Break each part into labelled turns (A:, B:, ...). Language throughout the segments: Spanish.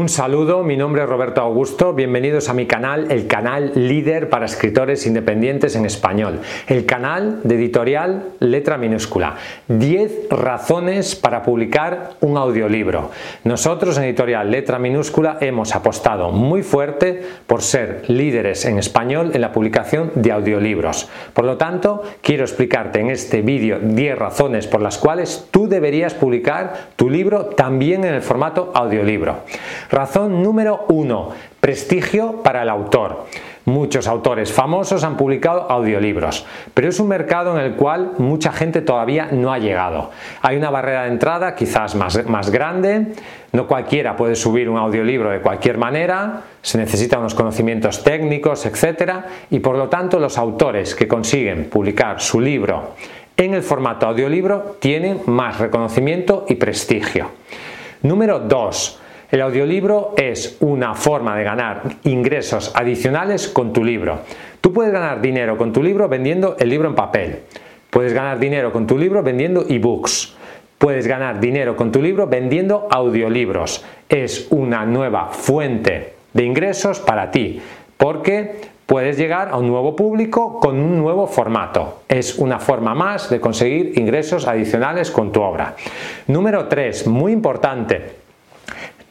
A: Un saludo, mi nombre es Roberto Augusto, bienvenidos a mi canal, el canal líder para escritores independientes en español, el canal de editorial letra minúscula. 10 razones para publicar un audiolibro. Nosotros en editorial letra minúscula hemos apostado muy fuerte por ser líderes en español en la publicación de audiolibros. Por lo tanto, quiero explicarte en este vídeo 10 razones por las cuales tú deberías publicar tu libro también en el formato audiolibro. Razón número uno, prestigio para el autor. Muchos autores famosos han publicado audiolibros, pero es un mercado en el cual mucha gente todavía no ha llegado. Hay una barrera de entrada quizás más, más grande, no cualquiera puede subir un audiolibro de cualquier manera, se necesitan unos conocimientos técnicos, etc. Y por lo tanto los autores que consiguen publicar su libro en el formato audiolibro tienen más reconocimiento y prestigio. Número 2 el audiolibro es una forma de ganar ingresos adicionales con tu libro. Tú puedes ganar dinero con tu libro vendiendo el libro en papel. Puedes ganar dinero con tu libro vendiendo ebooks. Puedes ganar dinero con tu libro vendiendo audiolibros. Es una nueva fuente de ingresos para ti porque puedes llegar a un nuevo público con un nuevo formato. Es una forma más de conseguir ingresos adicionales con tu obra. Número 3, muy importante,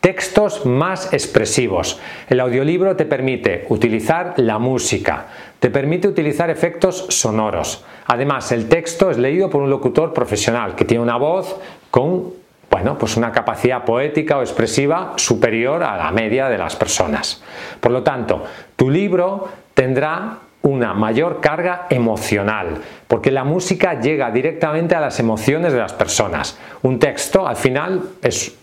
A: Textos más expresivos. El audiolibro te permite utilizar la música, te permite utilizar efectos sonoros. Además, el texto es leído por un locutor profesional que tiene una voz con bueno, pues una capacidad poética o expresiva superior a la media de las personas. Por lo tanto, tu libro tendrá una mayor carga emocional, porque la música llega directamente a las emociones de las personas. Un texto al final es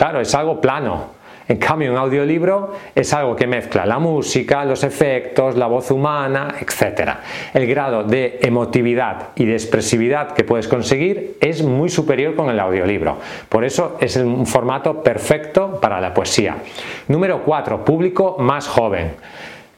A: Claro, es algo plano. En cambio, un audiolibro es algo que mezcla la música, los efectos, la voz humana, etc. El grado de emotividad y de expresividad que puedes conseguir es muy superior con el audiolibro. Por eso es un formato perfecto para la poesía. Número 4. Público más joven.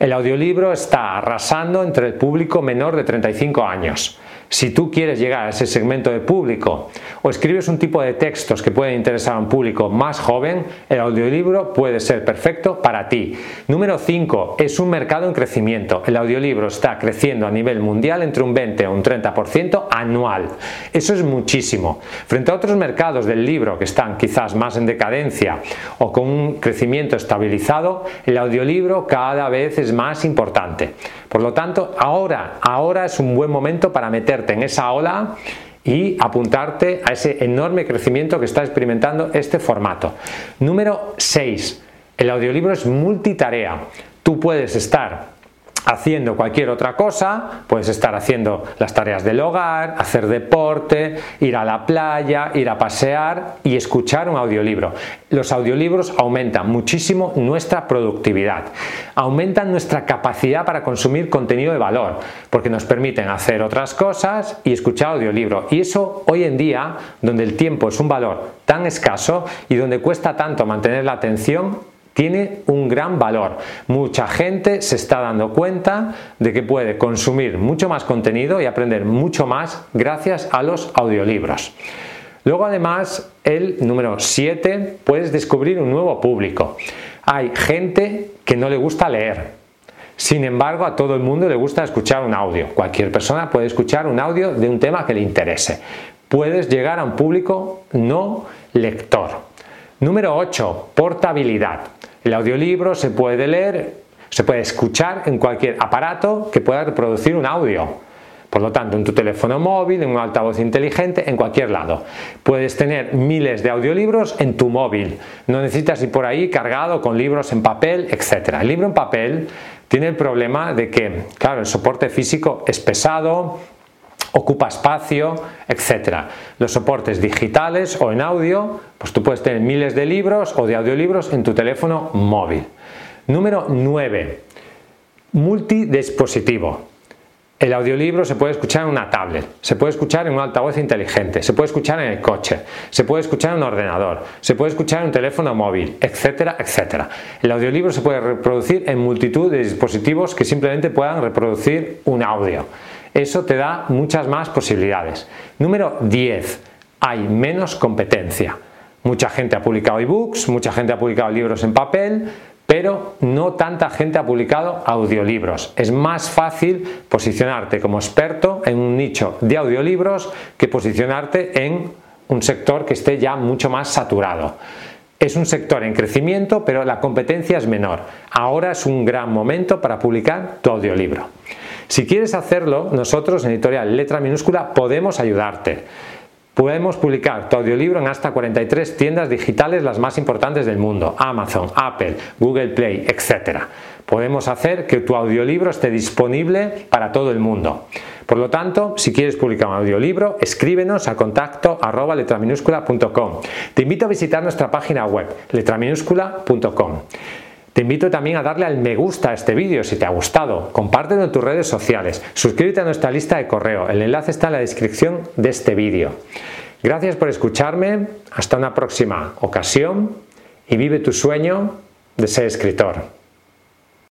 A: El audiolibro está arrasando entre el público menor de 35 años. Si tú quieres llegar a ese segmento de público o escribes un tipo de textos que pueden interesar a un público más joven, el audiolibro puede ser perfecto para ti. Número 5. Es un mercado en crecimiento. El audiolibro está creciendo a nivel mundial entre un 20 o un 30% anual. Eso es muchísimo. Frente a otros mercados del libro que están quizás más en decadencia o con un crecimiento estabilizado, el audiolibro cada vez más importante. Por lo tanto, ahora, ahora es un buen momento para meterte en esa ola y apuntarte a ese enorme crecimiento que está experimentando este formato. Número 6. El audiolibro es multitarea. Tú puedes estar haciendo cualquier otra cosa, puedes estar haciendo las tareas del hogar, hacer deporte, ir a la playa, ir a pasear y escuchar un audiolibro. Los audiolibros aumentan muchísimo nuestra productividad, aumentan nuestra capacidad para consumir contenido de valor, porque nos permiten hacer otras cosas y escuchar audiolibro. Y eso hoy en día, donde el tiempo es un valor tan escaso y donde cuesta tanto mantener la atención, tiene un gran valor. Mucha gente se está dando cuenta de que puede consumir mucho más contenido y aprender mucho más gracias a los audiolibros. Luego además, el número 7, puedes descubrir un nuevo público. Hay gente que no le gusta leer. Sin embargo, a todo el mundo le gusta escuchar un audio. Cualquier persona puede escuchar un audio de un tema que le interese. Puedes llegar a un público no lector. Número 8. Portabilidad. El audiolibro se puede leer, se puede escuchar en cualquier aparato que pueda reproducir un audio. Por lo tanto, en tu teléfono móvil, en un altavoz inteligente, en cualquier lado. Puedes tener miles de audiolibros en tu móvil. No necesitas ir por ahí cargado con libros en papel, etc. El libro en papel tiene el problema de que, claro, el soporte físico es pesado, ocupa espacio, etc. Los soportes digitales o en audio, pues tú puedes tener miles de libros o de audiolibros en tu teléfono móvil. Número 9. Multidispositivo. El audiolibro se puede escuchar en una tablet, se puede escuchar en un altavoz inteligente, se puede escuchar en el coche, se puede escuchar en un ordenador, se puede escuchar en un teléfono móvil, etcétera, etcétera. El audiolibro se puede reproducir en multitud de dispositivos que simplemente puedan reproducir un audio. Eso te da muchas más posibilidades. Número 10. Hay menos competencia. Mucha gente ha publicado ebooks, mucha gente ha publicado libros en papel, pero no tanta gente ha publicado audiolibros. Es más fácil posicionarte como experto en un nicho de audiolibros que posicionarte en un sector que esté ya mucho más saturado. Es un sector en crecimiento, pero la competencia es menor. Ahora es un gran momento para publicar tu audiolibro. Si quieres hacerlo, nosotros en Editorial Letra Minúscula podemos ayudarte. Podemos publicar tu audiolibro en hasta 43 tiendas digitales las más importantes del mundo, Amazon, Apple, Google Play, etc. Podemos hacer que tu audiolibro esté disponible para todo el mundo. Por lo tanto, si quieres publicar un audiolibro, escríbenos a contacto. Te invito a visitar nuestra página web letraminúscula.com. Te invito también a darle al me gusta a este vídeo si te ha gustado, compártelo en tus redes sociales, suscríbete a nuestra lista de correo, el enlace está en la descripción de este vídeo. Gracias por escucharme, hasta una próxima ocasión y vive tu sueño de ser escritor.